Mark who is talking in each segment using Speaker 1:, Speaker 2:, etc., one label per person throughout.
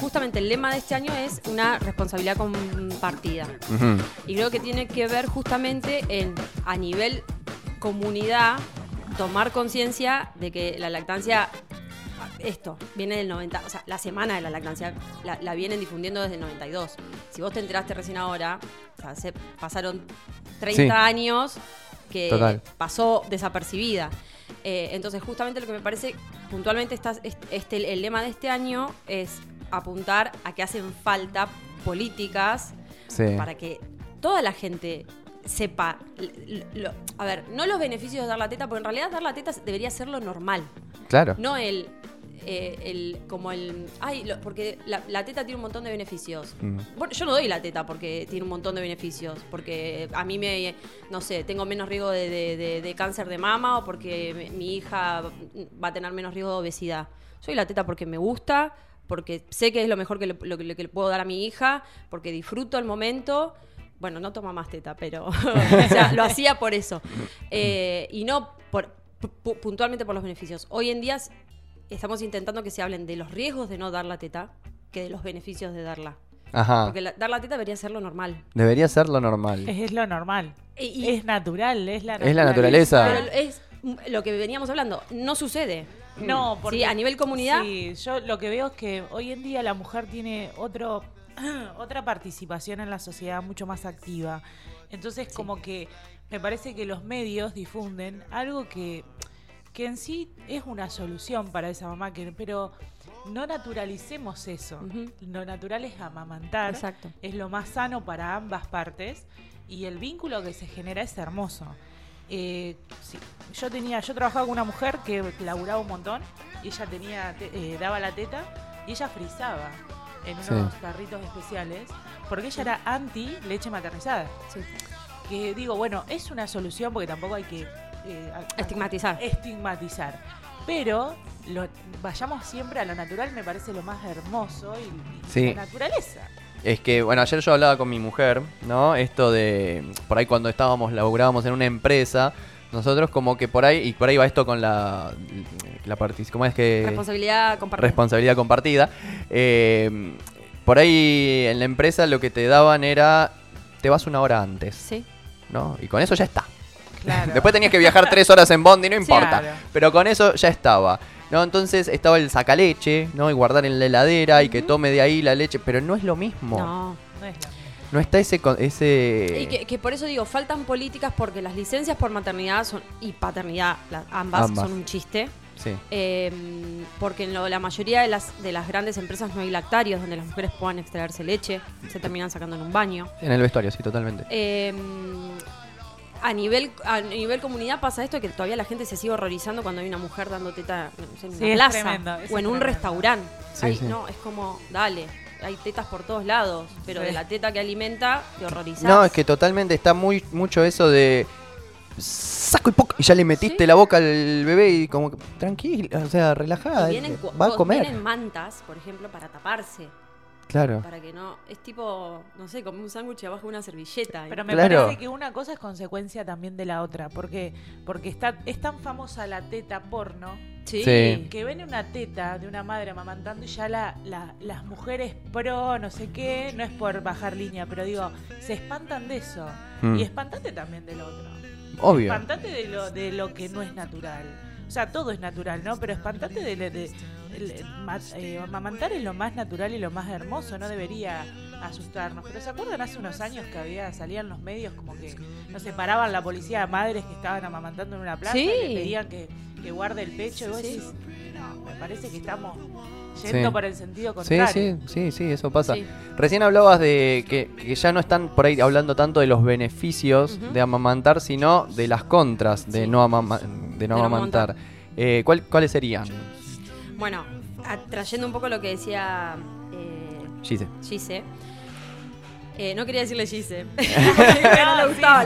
Speaker 1: justamente el lema de este año es una responsabilidad compartida. Y creo que tiene que ver justamente en, a nivel comunidad, tomar conciencia de que la lactancia, esto, viene del 90, o sea, la semana de la lactancia la, la vienen difundiendo desde el 92. Si vos te enteraste recién ahora, o sea, se pasaron 30
Speaker 2: Sí.
Speaker 1: años que
Speaker 2: Total.
Speaker 1: pasó desapercibida. Eh, entonces, justamente lo que me parece puntualmente está, este, el lema de este año es apuntar a que hacen falta políticas
Speaker 2: Sí.
Speaker 1: para que toda la gente sepa. lo- a ver, no los beneficios de dar la teta, porque en realidad dar la teta debería ser lo normal,
Speaker 2: Claro.
Speaker 1: no el. eh, el como el. Ay, lo- porque la, la teta tiene un montón de beneficios.
Speaker 2: Mm.
Speaker 1: Bueno, yo no doy la teta porque tiene un montón de beneficios. Porque a mí me. No sé, tengo menos riesgo de, de- de- de cáncer de mama o porque mi hija va a tener menos riesgo de obesidad. Doy la teta porque me gusta, porque sé que es lo mejor que le, lo que- lo que le puedo dar a mi hija, porque disfruto el momento. Bueno, no toma más teta, pero o sea, lo hacía por eso. Eh, y no por, pu- puntualmente por los beneficios. Hoy en día estamos intentando que se hablen de los riesgos de no dar la teta que de los beneficios de darla.
Speaker 2: Ajá.
Speaker 1: Porque la- dar la teta debería ser lo normal.
Speaker 2: Debería ser lo normal.
Speaker 3: Es, es lo normal.
Speaker 1: Y- y-
Speaker 3: es natural, es la
Speaker 2: Es la naturaleza.
Speaker 1: Pero es lo que veníamos hablando, no sucede.
Speaker 3: No, porque
Speaker 1: Sí, a nivel comunidad,
Speaker 3: Sí, yo lo que veo es que hoy en día la mujer tiene otro otra participación en la sociedad mucho más activa. Entonces, como que me parece que los medios difunden algo que que en sí es una solución para esa mamá, que, pero no naturalicemos eso.
Speaker 1: Ujú.
Speaker 3: Lo natural es amamantar,
Speaker 1: Exacto.
Speaker 3: es lo más sano para ambas partes y el vínculo que se genera es hermoso. Eh, sí, yo tenía, yo trabajaba con una mujer que laburaba un montón y ella tenía, te- eh, daba la teta y ella frizaba en
Speaker 2: Sí.
Speaker 3: unos carritos especiales porque ella era anti leche maternizada.
Speaker 1: sí.
Speaker 3: Que digo, bueno, es una solución porque tampoco hay que eh,
Speaker 1: estigmatizar.
Speaker 3: estigmatizar. Pero lo- vayamos siempre a lo natural, me parece lo más hermoso y, y
Speaker 2: Sí.
Speaker 3: la naturaleza.
Speaker 2: Es que, bueno, ayer yo hablaba con mi mujer, ¿no? Esto de, por ahí cuando estábamos, laburábamos en una empresa, nosotros como que por ahí, y por ahí va esto con la, la ¿cómo es que?
Speaker 1: Responsabilidad compartida.
Speaker 2: responsabilidad compartida. Eh, por ahí en la empresa lo que te daban era, te vas una hora antes,
Speaker 1: sí.
Speaker 2: ¿no? Y con eso ya está.
Speaker 3: Claro.
Speaker 2: Después tenías que viajar tres horas en Bondi, no importa.
Speaker 3: Claro.
Speaker 2: Pero con eso ya estaba. ¿No? Entonces estaba el sacaleche, ¿no? Y guardar en la heladera y que tome de ahí la leche. Pero no es lo mismo. No,
Speaker 1: No.
Speaker 3: No es lo mismo.
Speaker 2: está ese... ese...
Speaker 1: Y que, que por eso digo, faltan políticas porque las licencias por maternidad son, y paternidad, las- ambas,
Speaker 2: Ambas.
Speaker 1: son un chiste.
Speaker 2: Sí.
Speaker 1: Eh, porque en lo- la mayoría de las, de las grandes empresas no hay lactarios donde las mujeres puedan extraerse leche, se terminan sacando en un baño.
Speaker 2: En el vestuario, sí, totalmente.
Speaker 1: Eh, a nivel a nivel comunidad pasa esto que todavía la gente se sigue horrorizando cuando hay una mujer dando teta no sé, en
Speaker 3: Sí,
Speaker 1: una plaza
Speaker 3: tremendo,
Speaker 1: o en un restaurante.
Speaker 2: Sí,
Speaker 1: Ay,
Speaker 2: sí.
Speaker 1: No, es como, dale, hay tetas por todos lados, pero
Speaker 3: Sí.
Speaker 1: de la teta que alimenta te horrorizás.
Speaker 2: No, es que totalmente está muy mucho eso de... Saco y poco. Y ya le metiste
Speaker 1: Sí.
Speaker 2: la boca al bebé y como que tranquila, o sea,
Speaker 1: Y
Speaker 2: relajada.
Speaker 1: vienen, cu-
Speaker 2: Va a comer.
Speaker 1: vienen mantas, por ejemplo, para taparse,
Speaker 2: Claro.
Speaker 1: para que no, es tipo, no sé, como un sándwich abajo de una servilleta.
Speaker 3: Pero me
Speaker 2: Claro.
Speaker 3: parece que una cosa es consecuencia también de la otra, porque porque está es tan famosa la teta porno
Speaker 1: sí.
Speaker 2: Sí.
Speaker 3: que ven una teta de una madre amamantando y ya la, la- las mujeres pro, no sé qué, no es por bajar línea, pero digo, se espantan de eso.
Speaker 2: Mm.
Speaker 3: Y espantate también del otro.
Speaker 2: Obvio.
Speaker 3: Espantate de lo, de lo que no es natural. O sea, todo es natural, ¿no? Pero espantate de, de- de- el- eh, amamantar es lo más natural y lo más hermoso, no debería asustarnos. Pero ¿se acuerdan hace unos años que había salían los medios como que no se paraban la policía a madres que estaban amamantando en una plaza
Speaker 1: Sí.
Speaker 3: y le pedían que, que guarde el pecho y vos
Speaker 1: Sí.
Speaker 3: decís, no, me parece que estamos yendo
Speaker 2: Sí.
Speaker 3: por el sentido contrario.
Speaker 2: sí, sí, sí, eso pasa.
Speaker 1: Sí.
Speaker 2: Recién hablabas de que, que ya no están por ahí hablando tanto de los beneficios de amamantar, sino de las contras de
Speaker 1: Sí.
Speaker 2: no, amama- de no
Speaker 1: De no
Speaker 2: amamantar.
Speaker 1: amamantar.
Speaker 2: Eh, ¿cuál- ¿Cuáles serían?
Speaker 1: Bueno, trayendo un poco lo que decía eh,
Speaker 2: Gise.
Speaker 1: Gise. Eh, no quería decirle Gise. No le gustaba,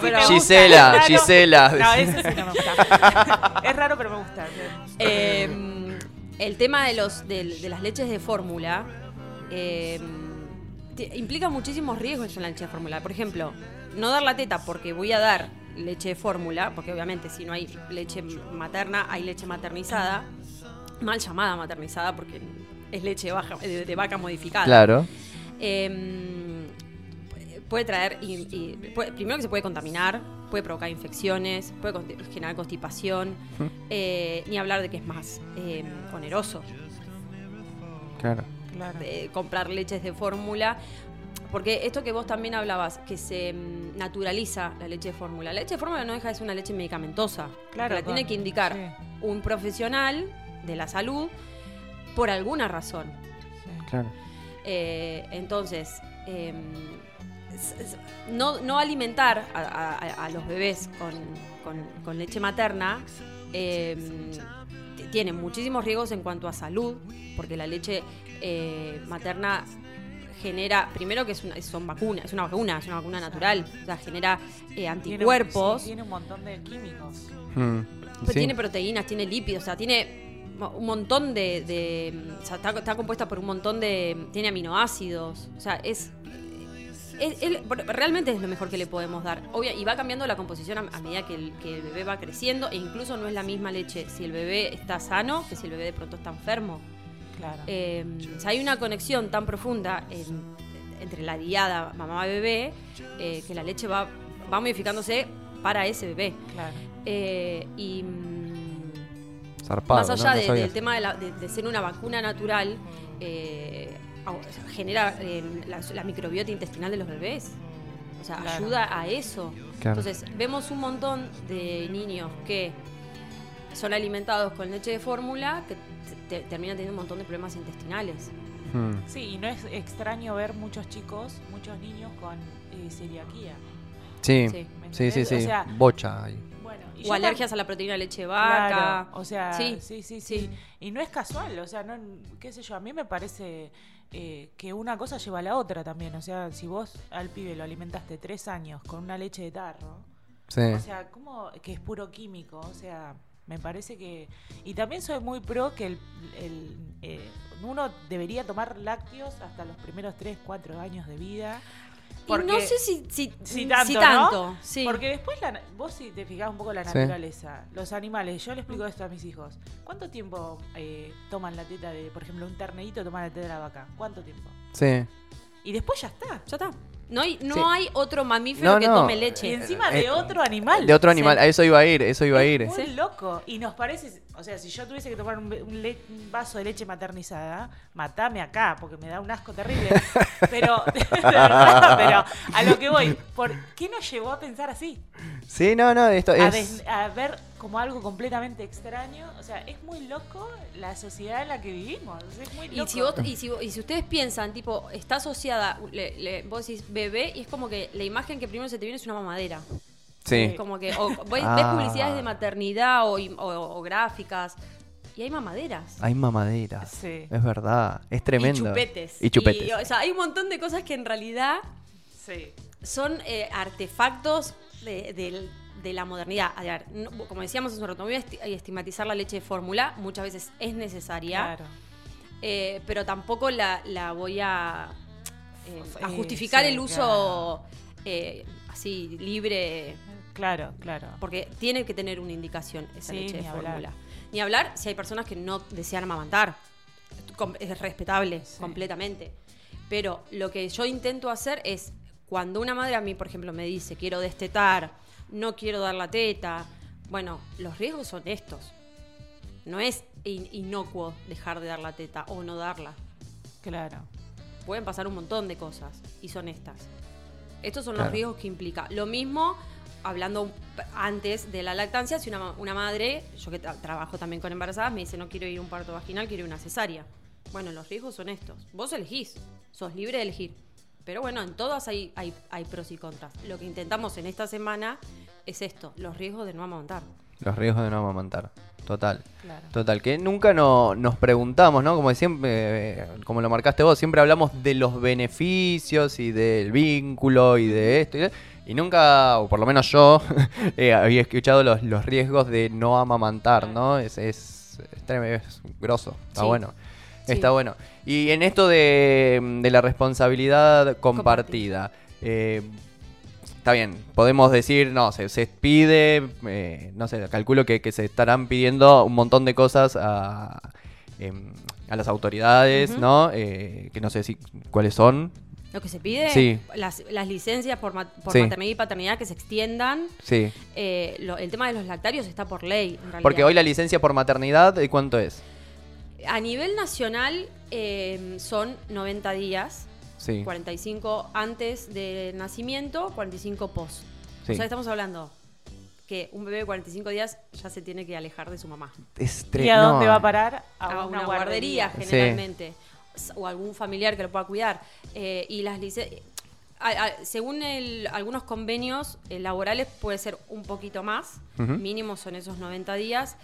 Speaker 1: pero-
Speaker 2: Gisela,
Speaker 3: es raro.
Speaker 2: Gisela.
Speaker 3: No, eso sí no me gusta. es raro, pero me gusta.
Speaker 1: Eh, el tema de los de, de las leches de fórmula eh, te- implica muchísimos riesgos en la leche de fórmula. Por ejemplo, no dar la teta porque voy a dar leche de fórmula, porque obviamente si no hay leche materna, hay leche maternizada, mal llamada maternizada, porque es leche baja, de, de vaca modificada.
Speaker 2: Claro.
Speaker 1: Eh, puede traer, y, y- puede- primero que se puede contaminar, puede provocar infecciones, puede generar constipación, eh, ni hablar de que es más eh, oneroso
Speaker 2: Claro.
Speaker 3: Claro.
Speaker 1: de comprar leches de fórmula. Porque esto que vos también hablabas, que se mm, naturaliza la leche de fórmula. La leche de fórmula no deja de ser una leche medicamentosa.
Speaker 3: Claro,
Speaker 1: que la tiene que indicar
Speaker 3: sí.
Speaker 1: un profesional de la salud por alguna razón.
Speaker 2: Claro.
Speaker 1: Eh, entonces, eh, s- no, no alimentar a, a- a los bebés con, con- con leche materna eh, t- tiene muchísimos riesgos en cuanto a salud, porque la leche eh, materna genera, primero que es una, son vacunas, es una vacuna, es una vacuna natural, o sea, genera eh,
Speaker 3: Tiene-
Speaker 1: anticuerpos.
Speaker 3: sí, Tiene un montón de químicos.
Speaker 2: Mm,
Speaker 1: Pero
Speaker 2: sí.
Speaker 1: Tiene proteínas, tiene lípidos, o sea, tiene un montón de... de- o sea, está, está compuesta por un montón de... Tiene aminoácidos, o sea, es... es- es- realmente es lo mejor que le podemos dar. Obvio, y va cambiando la composición a, a medida que el, que el bebé va creciendo e incluso no es la misma leche si el bebé está sano que si el bebé de pronto está enfermo.
Speaker 3: Claro.
Speaker 1: Eh, o sea, hay una conexión tan profunda en- entre la diada mamá-bebé eh, que la leche va, va modificándose para ese bebé.
Speaker 3: claro.
Speaker 1: Eh, y mm,
Speaker 2: Zarpado,
Speaker 1: más allá
Speaker 2: No
Speaker 1: de-
Speaker 2: sabía.
Speaker 1: del tema de, la- de- de ser una vacuna natural, eh, genera eh, la, la microbiota intestinal de los bebés. O sea,
Speaker 3: Claro.
Speaker 1: ayuda a eso.
Speaker 2: Claro.
Speaker 1: Entonces, vemos un montón de niños que son alimentados con leche de fórmula que te- te- terminan teniendo un montón de problemas intestinales.
Speaker 2: Mm,
Speaker 3: Sí, y no es extraño ver muchos chicos, muchos niños con eh, celiaquía.
Speaker 2: Sí,
Speaker 1: Sí.
Speaker 3: ¿me
Speaker 2: sí, sí.
Speaker 3: O sea,
Speaker 2: Bocha ahí.
Speaker 1: O alergias a la proteína de leche de vaca.
Speaker 3: Claro, o sea, sí,
Speaker 1: Sí,
Speaker 3: sí, sí,
Speaker 1: sí.
Speaker 3: Y no es casual, o sea, no, qué sé yo, a mí me parece eh, que una cosa lleva a la otra también. O sea, si vos al pibe lo alimentaste tres años con una leche de tarro,
Speaker 2: Sí.
Speaker 3: o sea, ¿cómo que es puro químico? O sea, me parece que... Y también soy muy pro que el, el, eh, uno debería tomar lácteos hasta los primeros tres, cuatro años de vida.
Speaker 1: Y no sé si, si,
Speaker 3: si
Speaker 1: si
Speaker 3: tanto,
Speaker 1: sí.
Speaker 3: Porque después, la, vos si te fijás un poco la
Speaker 2: Sí.
Speaker 3: naturaleza, los animales, yo le explico esto a mis hijos. ¿Cuánto tiempo eh, toman la teta de, por ejemplo, un ternerito toma la teta de la vaca? ¿Cuánto tiempo?
Speaker 2: Sí.
Speaker 3: Y después ya está.
Speaker 1: Ya está. No hay, no
Speaker 2: Sí.
Speaker 1: hay otro mamífero
Speaker 2: No,
Speaker 1: que
Speaker 2: no.
Speaker 1: tome
Speaker 3: Y
Speaker 1: leche.
Speaker 3: encima
Speaker 2: eh,
Speaker 3: de otro animal.
Speaker 2: De otro animal,
Speaker 1: Sí.
Speaker 2: a eso iba a ir, eso iba a ir.
Speaker 3: Es muy loco. Y nos parece, o sea, si yo tuviese que tomar un, un le- un vaso de leche maternizada, matame acá, porque me da un asco terrible. Pero, de verdad, pero a lo que voy, ¿por qué nos llevó a pensar así?
Speaker 2: Sí, no, no, esto
Speaker 3: a,
Speaker 2: es...
Speaker 3: des- a ver como algo completamente extraño. O sea, es muy loco la sociedad en la que vivimos. Es muy loco.
Speaker 1: Y si, vos, y, si, y si ustedes piensan, tipo, está asociada, le- le- vos decís bebé, y es como que la imagen que primero se te viene es una mamadera.
Speaker 2: Sí.
Speaker 1: Como que, o ves, ves
Speaker 2: Ah.
Speaker 1: publicidades de maternidad o, im- o- o gráficas, y hay mamaderas.
Speaker 2: Hay mamaderas.
Speaker 3: Sí.
Speaker 2: Es verdad, es tremendo.
Speaker 1: Y chupetes.
Speaker 2: Y chupetes.
Speaker 1: Y, o sea, hay un montón de cosas que en realidad
Speaker 3: Sí.
Speaker 1: son eh, artefactos de, del- de la modernidad. A ver, no- como decíamos hace un rato, voy a esti- a estigmatizar la leche de fórmula, muchas veces es necesaria.
Speaker 3: Claro.
Speaker 1: Eh, pero tampoco la, la voy a, eh, a justificar
Speaker 3: sí,
Speaker 1: el uso eh, así libre,
Speaker 3: Claro, claro.
Speaker 1: porque tiene que tener una indicación esa
Speaker 3: Sí,
Speaker 1: leche de fórmula. Ni hablar si hay personas que no desean amamantar. Es respetable completamente. Pero lo que yo intento hacer es, cuando una madre a mí, por ejemplo, me dice, quiero destetar, no quiero dar la teta, bueno, los riesgos son estos. No es in- inocuo dejar de dar la teta o no darla.
Speaker 3: Claro.
Speaker 1: Pueden pasar un montón de cosas y son estas. Estos son
Speaker 2: Claro.
Speaker 1: los riesgos que implica. Lo mismo, hablando antes de la lactancia, si una, una madre, yo que tra- trabajo también con embarazadas, me dice no quiero ir a un parto vaginal, quiero ir a una cesárea. Bueno, los riesgos son estos. Vos elegís, sos libre de elegir. Pero bueno, en todas hay, hay, hay pros y contras. Lo que intentamos en esta semana es esto, los riesgos de no amamantar.
Speaker 2: Los riesgos de no amamantar. Total.
Speaker 3: Claro.
Speaker 2: Total, que nunca no- nos preguntamos, ¿no? Como siempre, eh, como lo marcaste vos, siempre hablamos de los beneficios y del vínculo y de esto y, de- y nunca, o por lo menos yo, eh, había escuchado los, los riesgos de no amamantar, ¿no? Es, es, es, es grosso, está
Speaker 1: Sí.
Speaker 2: bueno.
Speaker 1: Sí.
Speaker 2: Está bueno. Y en esto de, de la responsabilidad compartida, eh, Está bien, podemos decir, no, se, se pide, eh, no sé, calculo que, que se estarán pidiendo un montón de cosas a, em, a las autoridades. ¿no? Eh, que no sé si cuáles son.
Speaker 1: Lo que se pide,
Speaker 2: Sí.
Speaker 1: las, las licencias por, ma- por
Speaker 2: Sí.
Speaker 1: maternidad y paternidad que se extiendan.
Speaker 2: Sí.
Speaker 1: Eh, lo- el tema de los lactarios está por ley, en realidad.
Speaker 2: Porque hoy la licencia por maternidad, ¿de cuánto es?
Speaker 1: A nivel nacional eh, son 90 días,
Speaker 2: Sí.
Speaker 1: 45 antes del nacimiento, 45 post.
Speaker 2: Sí.
Speaker 1: O sea, estamos hablando que un bebé de 45 días ya se tiene que alejar de su mamá.
Speaker 3: ¿Y a dónde
Speaker 2: no.
Speaker 3: va a parar?
Speaker 1: A, una, guardería,
Speaker 2: Sí.
Speaker 1: generalmente. S- O algún familiar que lo pueda cuidar. Eh, y las licencias... según el- algunos convenios eh, laborales puede ser un poquito más,
Speaker 2: Ujú.
Speaker 1: mínimo son esos 90 días,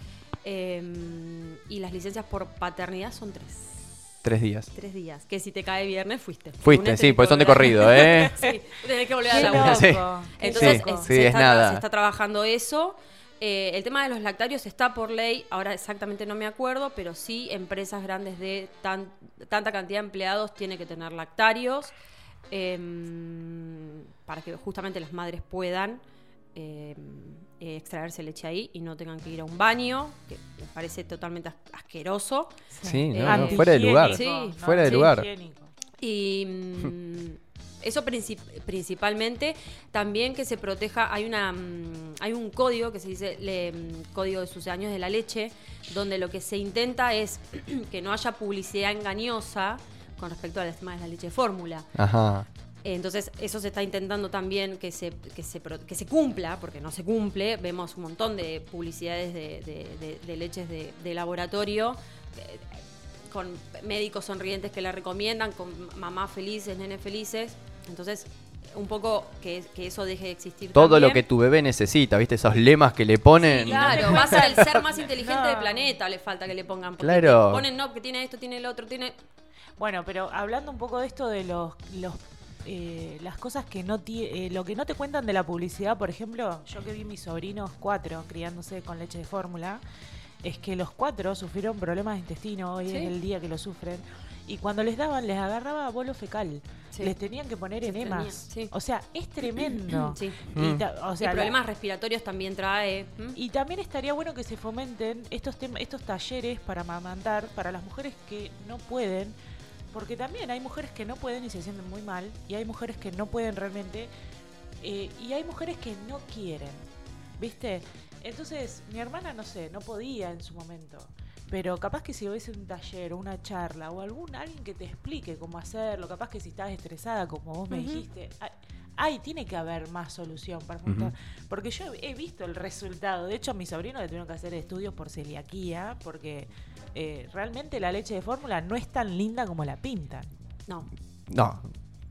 Speaker 1: eh, y las licencias por paternidad son tres.
Speaker 2: Tres días.
Speaker 1: Tres días. Que si te cae viernes, fuiste.
Speaker 2: Fuiste,
Speaker 1: Lunes
Speaker 2: sí, pues son de corrido, ¿eh?
Speaker 1: sí, tenés que volver a
Speaker 3: loco,
Speaker 2: Sí.
Speaker 1: Entonces,
Speaker 2: Sí,
Speaker 1: se,
Speaker 2: es
Speaker 1: está,
Speaker 2: nada.
Speaker 1: se está trabajando eso. Eh, el tema de los lactarios está por ley, ahora exactamente no me acuerdo, pero sí empresas grandes de tan- tanta cantidad de empleados tienen que tener lactarios em, para que justamente las madres puedan em, eh, extraerse leche ahí y no tengan que ir a un baño, que me parece totalmente as- asqueroso.
Speaker 2: Sí, no,
Speaker 1: Eh,
Speaker 2: no, fuera de lugar.
Speaker 1: Sí,
Speaker 2: fuera de
Speaker 1: sí.
Speaker 2: lugar.
Speaker 3: Higiénico.
Speaker 1: Y mm, eso princip- principalmente, también que se proteja, hay una mm, hay un código que se dice le- mm, código de sucedáneos de la leche, donde lo que se intenta es que no haya publicidad engañosa con respecto al tema de la leche de fórmula.
Speaker 2: Ajá.
Speaker 1: Entonces, eso se está intentando también que se, que se, que se cumpla, porque no se cumple. Vemos un montón de publicidades de, de- de- de leches de, de laboratorio, eh, con médicos sonrientes que la recomiendan, con mamás felices, nenes felices. Entonces, un poco que, que eso deje de existir.
Speaker 2: Todo lo que tu bebé necesita, ¿viste? Esos lemas que le ponen.
Speaker 1: Claro, vas al ser más inteligente
Speaker 3: No.
Speaker 1: del planeta, le falta que le pongan. Porque
Speaker 2: Claro.
Speaker 1: te ponen, no, que tiene esto, tiene el otro, tiene.
Speaker 3: Bueno, pero hablando un poco de esto de los, los eh, las cosas que no ti- eh, lo que no te cuentan de la publicidad, por ejemplo, yo que vi mis sobrinos cuatro criándose con leche de fórmula, es que los cuatro sufrieron problemas de intestino, hoy
Speaker 1: Sí.
Speaker 3: es el día que lo sufren, y cuando les daban, les agarraba bolo fecal,
Speaker 1: Sí.
Speaker 3: les tenían que poner enemas,
Speaker 1: sí.
Speaker 3: o sea, es tremendo.
Speaker 1: Sí.
Speaker 3: Y,
Speaker 2: Mm.
Speaker 3: ta- o sea,
Speaker 1: y
Speaker 3: la-
Speaker 1: problemas respiratorios también trae.
Speaker 3: y también estaría bueno que se fomenten estos tem- estos talleres para amamantar para las mujeres que no pueden, porque también hay mujeres que no pueden y se sienten muy mal, y hay mujeres que no pueden realmente, eh, y hay mujeres que no quieren, ¿viste? Entonces, mi hermana, no sé, no podía en su momento. Pero capaz que si hubiese un taller o una charla o algún alguien que te explique cómo hacerlo, capaz que si estás estresada, como vos me dijiste, hay- tiene que haber más solución para fomentar. Porque yo he visto el resultado. De hecho, a mis sobrinos le tuvieron que hacer estudios por celiaquía, porque eh, realmente la leche de fórmula no es tan linda como la pintan.
Speaker 1: No.
Speaker 2: No,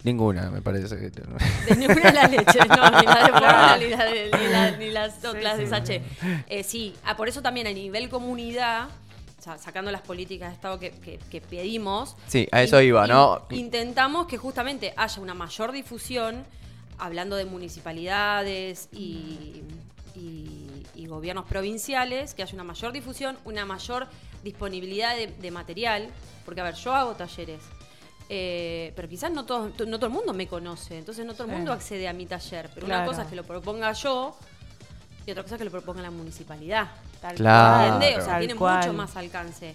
Speaker 2: ninguna, me parece. que-
Speaker 1: De ninguna de las leches, no, ni la de fórmula, ni, la de- ni la- ni las
Speaker 3: Sí,
Speaker 1: otras de
Speaker 3: sí.
Speaker 1: Sache. Eh, sí, ah, por eso también a nivel comunidad, o sea, sacando las políticas de Estado que, que- que pedimos.
Speaker 2: Sí, a eso
Speaker 1: in-
Speaker 2: iba, ¿no?
Speaker 1: in- Intentamos que justamente haya una mayor difusión, hablando de municipalidades y, y- y gobiernos provinciales, que haya una mayor difusión, una mayor disponibilidad de, de material, porque a ver, yo hago talleres. eh, pero quizás no todo, no todo el mundo me conoce, entonces no todo el
Speaker 3: Sí.
Speaker 1: mundo accede a mi taller. Pero una cosa es que lo proponga yo y otra cosa es que lo proponga la municipalidad.
Speaker 3: Tal
Speaker 2: Claro.
Speaker 1: O sea,
Speaker 3: tal
Speaker 1: tiene
Speaker 3: cual.
Speaker 1: mucho más alcance.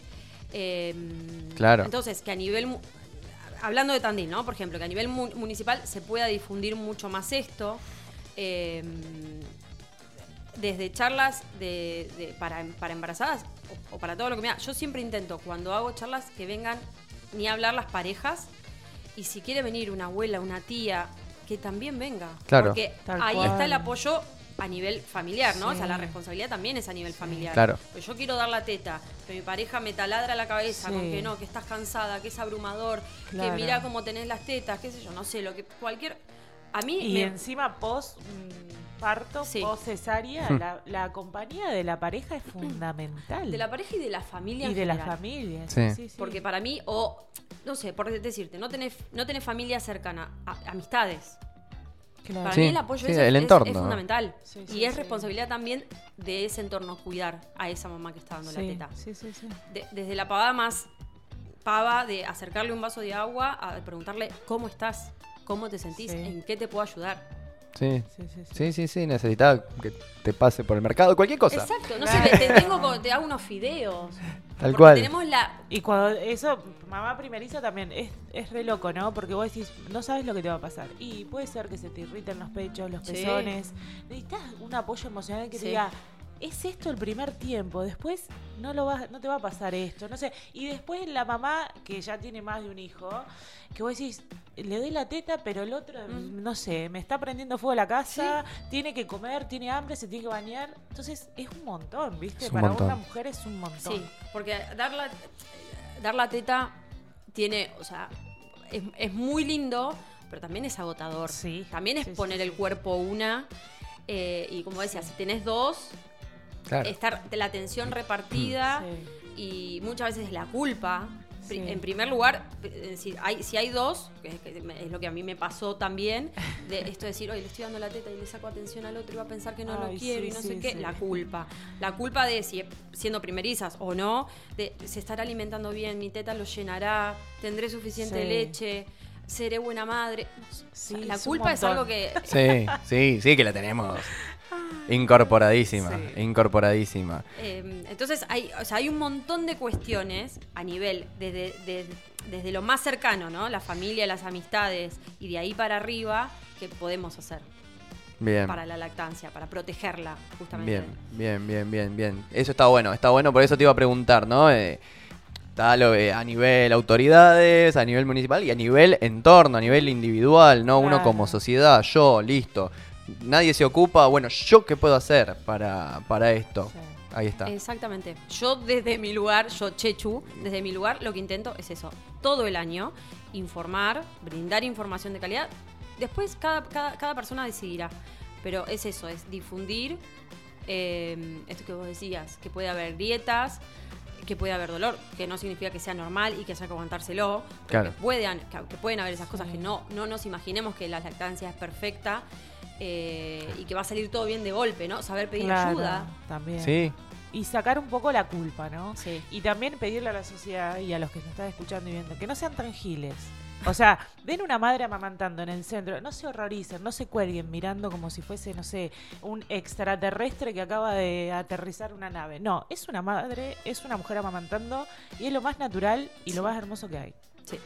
Speaker 1: Eh,
Speaker 2: Claro.
Speaker 1: Entonces, que a nivel. Hablando de Tandil, ¿no? Por ejemplo, que a nivel mu- municipal se pueda difundir mucho más esto. eh, desde charlas de, de- para, para embarazadas o, o para todo lo que me da. Yo siempre intento, cuando hago charlas, que vengan ni hablar las parejas. Y si quiere venir una abuela, una tía, que también venga.
Speaker 2: Claro.
Speaker 1: Porque
Speaker 3: Tal
Speaker 1: ahí
Speaker 3: cual.
Speaker 1: está el apoyo a nivel familiar, ¿no? O sea, la responsabilidad también es a nivel familiar.
Speaker 2: Claro.
Speaker 1: Pues yo quiero dar la teta, pero mi pareja me taladra la cabeza
Speaker 3: Sí.
Speaker 1: con que no, que estás cansada, que es abrumador, que mira cómo tenés las tetas, qué sé yo, no sé, lo que cualquier a mí
Speaker 3: Y
Speaker 1: me-
Speaker 3: encima post mm, parto,
Speaker 1: Sí.
Speaker 3: cesárea, la, la compañía de la pareja es fundamental.
Speaker 1: de la pareja y de la familia
Speaker 3: y
Speaker 1: en
Speaker 3: de la
Speaker 1: general.
Speaker 3: familia.
Speaker 2: Sí.
Speaker 3: Sí.
Speaker 1: Porque para mí o no sé, por decirte, no tenés no tenés familia cercana, a- amistades.
Speaker 3: Claro.
Speaker 1: Para
Speaker 2: Sí,
Speaker 1: mí el apoyo
Speaker 2: sí,
Speaker 1: ese
Speaker 2: el
Speaker 1: es,
Speaker 2: entorno.
Speaker 1: es fundamental.
Speaker 3: Sí,
Speaker 1: y es
Speaker 3: sí.
Speaker 1: responsabilidad también de ese entorno cuidar a esa mamá que está dando la teta.
Speaker 3: sí, sí, sí.
Speaker 1: De- desde la pavada más pava de acercarle un vaso de agua a preguntarle cómo estás, cómo te sentís,
Speaker 3: Sí.
Speaker 1: en qué te puedo ayudar.
Speaker 2: Sí.
Speaker 3: Sí, sí, sí.
Speaker 2: Sí, sí, sí, necesitas que te pase por el mercado, cualquier cosa.
Speaker 1: Exacto, no sé, te, te tengo con- te hago unos fideos.
Speaker 2: Tal
Speaker 1: Porque
Speaker 2: cual.
Speaker 1: tenemos la...
Speaker 3: Y cuando eso, mamá primeriza también es, es re loco, ¿no? Porque vos decís, no sabes lo que te va a pasar. Y puede ser que se te irriten los pechos, los
Speaker 1: Sí.
Speaker 3: pezones. Necesitas un apoyo emocional que te diga, es esto el primer tiempo, después no lo vas, no te va a pasar esto, no sé. Y después la mamá, que ya tiene más de un hijo, que vos decís, le doy la teta, pero el otro,
Speaker 1: Mm.
Speaker 3: no sé, me está prendiendo fuego la casa, tiene que comer, tiene hambre, se tiene que bañar. Entonces es un montón, ¿viste?
Speaker 2: Un
Speaker 3: Para
Speaker 2: montón.
Speaker 3: una mujer es un montón.
Speaker 1: Sí, porque dar la, dar la teta tiene, o sea, es, es muy lindo, pero también es agotador.
Speaker 3: Sí,
Speaker 1: También es
Speaker 3: sí,
Speaker 1: poner
Speaker 3: sí.
Speaker 1: el cuerpo una. eh, y como decía, si tenés dos,
Speaker 2: Claro.
Speaker 1: estar la tensión repartida
Speaker 3: Sí.
Speaker 1: y muchas veces la culpa.
Speaker 3: Sí.
Speaker 1: En primer lugar, eh, si hay, si hay dos, que es, es lo que a mí me pasó también, de esto de decir, oye, le estoy dando la teta y le saco atención al otro y va a pensar que no
Speaker 3: Ay,
Speaker 1: lo quiero
Speaker 3: sí,
Speaker 1: y no
Speaker 3: sí,
Speaker 1: sé qué,
Speaker 3: sí.
Speaker 1: la culpa. La culpa de si siendo primerizas o no, de se estará alimentando bien, mi teta lo llenará, tendré suficiente
Speaker 3: Sí.
Speaker 1: leche, seré buena madre.
Speaker 3: Sí,
Speaker 1: la culpa es algo que
Speaker 2: Sí, sí, sí que la tenemos. Incorporadísima,
Speaker 3: Sí.
Speaker 2: incorporadísima.
Speaker 1: Eh, entonces hay, o sea, hay un montón de cuestiones a nivel desde, de- desde lo más cercano, ¿no? La familia, las amistades y de ahí para arriba que podemos hacer
Speaker 2: Bien.
Speaker 1: para la lactancia, para protegerla justamente.
Speaker 2: Bien, bien, bien, bien, bien. Eso está bueno, está bueno, por eso te iba a preguntar, ¿no? Eh, está lo de- a nivel autoridades, a nivel municipal y a nivel entorno, a nivel individual, ¿no? Uno
Speaker 3: Claro.
Speaker 2: como sociedad, yo, listo. Nadie se ocupa, bueno, ¿yo qué puedo hacer para, para esto?
Speaker 3: Sí.
Speaker 2: Ahí está.
Speaker 1: Exactamente. Yo desde mi lugar, yo Chechu, desde mi lugar lo que intento es eso, todo el año, informar, brindar información de calidad. Después cada, cada, cada persona decidirá. Pero es eso, es difundir eh, esto que vos decías, que puede haber grietas, que puede haber dolor, que no significa que sea normal y que haya que aguantárselo. pero
Speaker 2: Claro.
Speaker 1: Que, puedan, que, que pueden haber esas cosas
Speaker 3: Sí.
Speaker 1: que no, no nos imaginemos que la lactancia es perfecta eh, y que va a salir todo bien de golpe, ¿no? Saber pedir
Speaker 3: Claro,
Speaker 1: ayuda.
Speaker 3: También.
Speaker 2: Sí,
Speaker 3: Y sacar un poco la culpa, ¿no?
Speaker 1: Sí.
Speaker 3: Y también pedirle a la sociedad y a los que nos están escuchando y viendo que no sean tan giles. O sea, ven una madre amamantando en el centro, no se horroricen, no se cuelguen mirando como si fuese, no sé, un extraterrestre que acaba de aterrizar una nave. No, es una madre, es una mujer amamantando y es lo más natural y lo más hermoso que hay.
Speaker 1: Sí.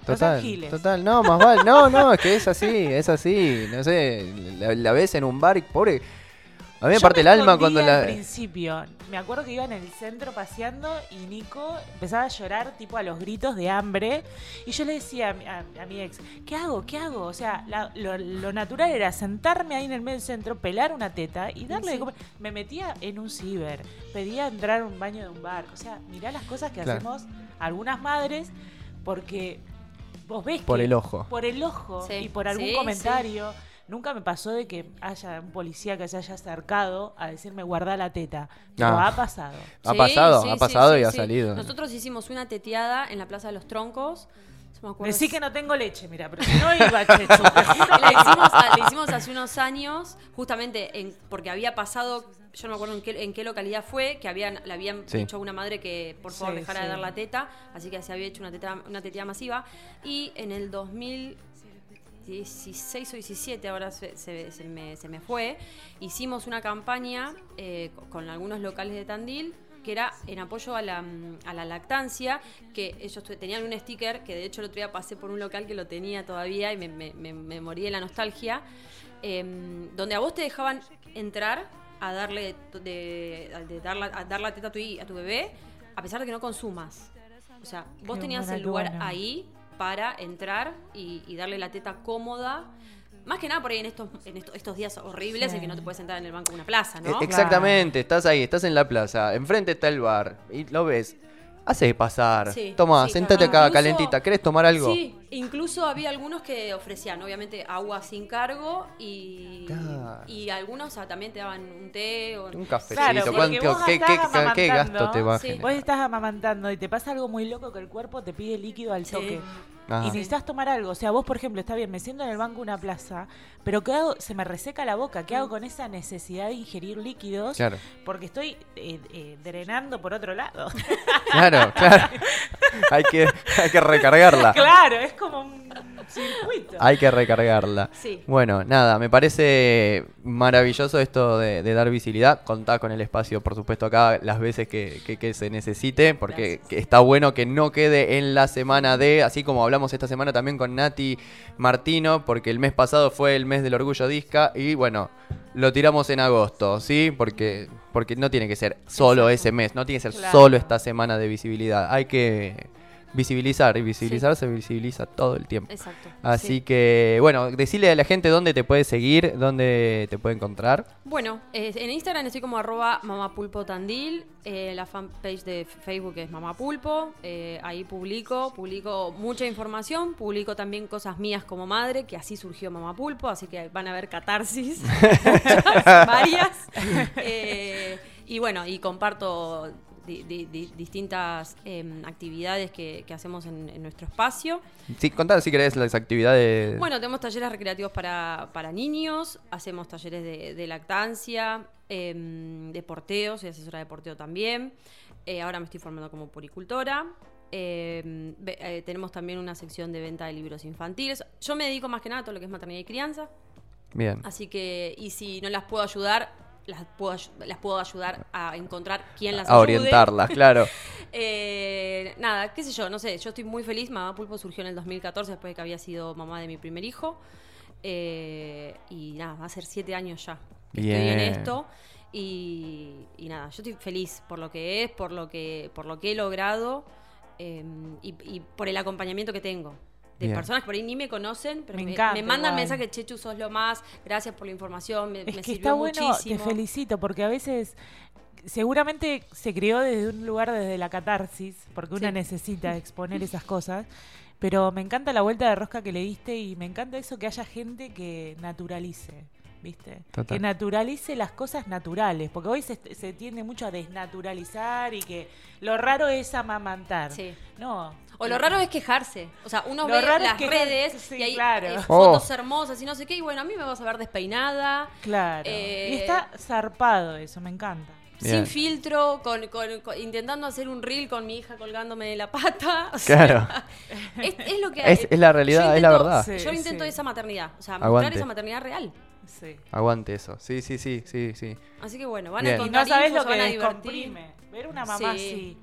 Speaker 3: No
Speaker 2: total,
Speaker 3: giles.
Speaker 2: total, no, más vale, no, no, es que es así, es así, no sé, la, la ves en un bar y pobre, a mí me
Speaker 3: Yo
Speaker 2: parte el alma cuando la...
Speaker 3: Al principio, me acuerdo que iba en el centro paseando y Nico empezaba a llorar tipo a los gritos de hambre y yo le decía a, mi- a- a mi ex, ¿qué hago? ¿Qué hago? O sea, la- lo, lo natural era sentarme ahí en el medio del centro, pelar una teta y darle de comer. Me metía en un ciber, pedía entrar a un baño de un bar. O sea, mirá las cosas que
Speaker 2: Claro.
Speaker 3: hacemos algunas madres porque vos ves
Speaker 2: Por
Speaker 3: que
Speaker 2: el ojo.
Speaker 3: por el ojo
Speaker 1: Sí.
Speaker 3: y por algún
Speaker 1: Sí,
Speaker 3: comentario. Nunca me pasó de que haya un policía que se haya acercado a decirme guarda la teta. Pero
Speaker 2: No.
Speaker 3: ha pasado.
Speaker 2: Ha pasado,
Speaker 1: sí,
Speaker 2: ha pasado
Speaker 1: sí,
Speaker 2: y ha
Speaker 1: sí.
Speaker 2: salido.
Speaker 1: Nosotros hicimos una teteada en la Plaza de los Troncos. Me
Speaker 3: Decí que no tengo leche, mira, pero si no iba,
Speaker 1: la
Speaker 3: que-
Speaker 1: hicimos, hace unos años, justamente en- porque había pasado, yo no me acuerdo en qué, en qué localidad fue, que habían, le habían
Speaker 2: Sí.
Speaker 1: dicho a una madre que por favor
Speaker 3: Sí,
Speaker 1: dejara
Speaker 3: sí.
Speaker 1: de dar la teta, así que se había hecho una teta, una teteada masiva. Y en el 2016 o 17, ahora se, se- se me, se me fue, hicimos una campaña eh, con- algunos locales de Tandil que era en apoyo a la, mm, a la lactancia, que ellos tenían un sticker, que de hecho el otro día pasé por un local que lo tenía todavía y me, me- me- me morí de la nostalgia, em, donde a vos te dejaban entrar a darle de, de dar, la, a dar la teta a tu, a tu bebé, a pesar de que no consumas. O sea, vos
Speaker 3: Qué
Speaker 1: tenías el lugar ahí para entrar y, y darle la teta cómoda. Más que nada por ahí en estos, en estos, estos días horribles
Speaker 3: Sí.
Speaker 1: en que no te puedes sentar en el banco de una plaza, ¿no?
Speaker 2: E- Exactamente, estás ahí, estás en la plaza, enfrente está el bar y lo ves. Hace pasar.
Speaker 1: Sí,
Speaker 2: Toma,
Speaker 1: sí,
Speaker 2: sentate
Speaker 1: claro.
Speaker 2: acá,
Speaker 1: Incluso-
Speaker 2: calentita. ¿Querés tomar algo?
Speaker 1: Sí, incluso había algunos que ofrecían, obviamente, agua sin cargo y,
Speaker 2: Claro.
Speaker 1: y algunos o sea, también te daban un té o...
Speaker 2: Un cafecito.
Speaker 3: Claro, porque
Speaker 2: ¿Cuánto-
Speaker 3: vos
Speaker 2: qué,
Speaker 3: estás
Speaker 2: qué- qué- qué gasto
Speaker 3: amamantando,
Speaker 2: te va a?
Speaker 3: Vos estás amamantando y te pasa algo muy loco que el cuerpo te pide líquido al
Speaker 1: Sí.
Speaker 3: toque.
Speaker 2: Ajá.
Speaker 3: Y necesitas tomar algo. O sea, vos, por ejemplo, está bien, me siento en el banco una plaza, pero ¿qué hago? Se me reseca la boca. ¿Qué hago con esa necesidad de ingerir líquidos?
Speaker 2: Claro,
Speaker 3: Porque estoy eh, eh, drenando por otro lado.
Speaker 2: claro, claro. hay, que, hay que recargarla.
Speaker 3: claro, es como un...
Speaker 2: Hay que recargarla.
Speaker 1: Sí.
Speaker 2: Bueno, nada, me parece maravilloso esto de, de dar visibilidad. Contá con el espacio, por supuesto, acá las veces que, que- que se necesite, porque
Speaker 1: Gracias.
Speaker 2: está bueno que no quede en la semana de, así como hablamos esta semana también con Nati Martino, porque el mes pasado fue el mes del orgullo disca y bueno, lo tiramos en agosto, ¿sí? Porque, porque no tiene que ser solo
Speaker 1: Exacto.
Speaker 2: ese mes, no tiene que ser
Speaker 3: Claro.
Speaker 2: solo esta semana de visibilidad. Hay que visibilizar y visibilizar se visibiliza todo el tiempo.
Speaker 1: Exacto.
Speaker 2: Así
Speaker 1: sí.
Speaker 2: que, bueno, decirle a la gente dónde te puede seguir, dónde te puede encontrar.
Speaker 1: Bueno, eh, en Instagram estoy como arroba mamapulpotandil, eh, la fanpage de Facebook es mamapulpo, eh, ahí publico, publico mucha información, publico también cosas mías como madre, que así surgió mamapulpo, así que van a ver catarsis, muchas, varias. Eh, y bueno, y comparto di- di- di- distintas em, actividades que, que hacemos en, en nuestro espacio.
Speaker 2: Sí, contá si querés las actividades.
Speaker 1: Bueno, tenemos talleres recreativos para, para niños, hacemos talleres de, de lactancia, em, de porteo, soy asesora de porteo también. Eh, ahora me estoy formando como puricultora. Em, eh, tenemos también una sección de venta de libros infantiles. Yo me dedico más que nada a todo lo que es maternidad y crianza.
Speaker 2: Bien.
Speaker 1: Así que, y si no las puedo ayudar, las puedo, las puedo ayudar a encontrar quién las
Speaker 2: A
Speaker 1: ayude.
Speaker 2: orientarlas, claro.
Speaker 1: Eh, nada, qué sé yo, no sé, yo estoy muy feliz. Mamá Pulpo surgió en el 2014 después de que había sido mamá de mi primer hijo. Eh, y nada, va a ser siete años ya que estoy en
Speaker 2: Bien.
Speaker 1: esto. Y, y nada, yo estoy feliz por lo que es, por lo que, por lo que he logrado eh, y, y por el acompañamiento que tengo. De
Speaker 2: Bien.
Speaker 1: personas que por ahí ni me conocen, pero
Speaker 3: Me
Speaker 1: me,
Speaker 3: encanta
Speaker 1: me mandan
Speaker 3: igual.
Speaker 1: mensajes, Chechu, sos lo más, gracias por la información, me,
Speaker 3: Es
Speaker 1: me
Speaker 3: que
Speaker 1: sirvió
Speaker 3: está bueno,
Speaker 1: muchísimo.
Speaker 3: te felicito, porque a veces seguramente se creó desde un lugar desde la catarsis, porque uno
Speaker 1: Sí.
Speaker 3: necesita exponer esas cosas, pero me encanta la vuelta de rosca que le diste y me encanta eso que haya gente que naturalice. ¿Viste?
Speaker 2: Total.
Speaker 3: Que naturalice las cosas naturales, porque hoy se, se tiende mucho a desnaturalizar y que lo raro es amamantar.
Speaker 1: Sí.
Speaker 3: No.
Speaker 1: O lo raro es quejarse. O sea, uno
Speaker 3: Lo
Speaker 1: ve
Speaker 3: raro es
Speaker 1: las redes
Speaker 3: sí,
Speaker 1: y hay
Speaker 3: claro.
Speaker 1: eh,
Speaker 2: Oh.
Speaker 1: fotos hermosas y no sé qué. Y bueno, a mí me vas a ver despeinada,
Speaker 3: Claro.
Speaker 1: Eh,
Speaker 3: y está zarpado eso, me encanta.
Speaker 2: Bien.
Speaker 1: sin filtro, con, con- con- intentando hacer un reel con mi hija colgándome de la pata. O sea,
Speaker 2: Claro.
Speaker 1: es, es lo que
Speaker 2: Es- es la realidad, es la verdad.
Speaker 3: Sí,
Speaker 1: yo intento
Speaker 3: sí.
Speaker 1: esa maternidad. O sea, mostrar esa maternidad real.
Speaker 3: Sí.
Speaker 2: Aguante eso. Sí, sí, sí, sí, sí.
Speaker 1: Así que bueno, van
Speaker 2: Bien.
Speaker 1: a
Speaker 3: Y no
Speaker 1: encontrar
Speaker 3: sabes lo que
Speaker 1: van a divertir.
Speaker 3: descomprime. Ver una mamá
Speaker 1: Sí.
Speaker 3: así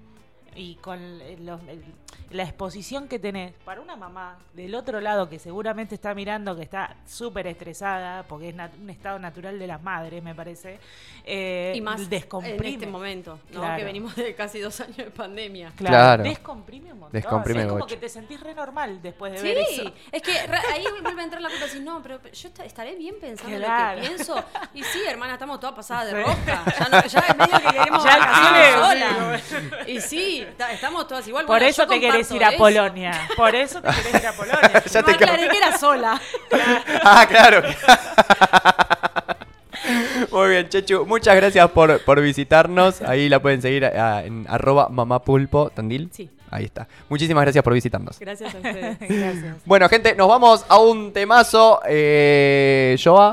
Speaker 3: y con el- los- el- la exposición que tenés para una mamá del otro lado que seguramente está mirando que está súper estresada porque es nat- un estado natural de las madres, me parece. eh,
Speaker 1: Y más en
Speaker 3: descomprime.
Speaker 1: este momento, ¿no?
Speaker 3: Claro.
Speaker 1: Que venimos de casi dos años de pandemia.
Speaker 3: Claro,
Speaker 2: Claro.
Speaker 3: Descomprime un montón.
Speaker 2: Descomprime
Speaker 3: es como
Speaker 2: mucho.
Speaker 3: que te sentís re normal después de ver
Speaker 1: Sí,
Speaker 3: eso.
Speaker 1: es que ra- ahí vuelve a entrar la culpa y decís, no, pero yo esta- estaré bien pensando
Speaker 3: Claro.
Speaker 1: lo que pienso. Y sí, hermana, estamos todas pasadas de
Speaker 3: Sí.
Speaker 1: rosca. Ya, no, ya es medio que queremos
Speaker 3: Ya
Speaker 1: vacaciones
Speaker 3: sí,
Speaker 1: solas. Y sí, ta- estamos todas igual.
Speaker 3: Por
Speaker 1: Bueno,
Speaker 3: eso te querés ir a
Speaker 1: eso.
Speaker 3: Polonia. Por eso te querés ir a Polonia.
Speaker 2: Ya
Speaker 1: No
Speaker 2: te
Speaker 1: aclaré que era sola.
Speaker 2: Ah, claro. Muy bien, Chechu. Muchas gracias por, por visitarnos. Ahí la pueden seguir ah, en arroba mamapulpo tandil.
Speaker 1: Sí.
Speaker 2: Ahí está. Muchísimas gracias por visitarnos.
Speaker 1: Gracias a ustedes.
Speaker 3: Gracias.
Speaker 2: Bueno, gente, nos vamos a un temazo. Eh, Joa.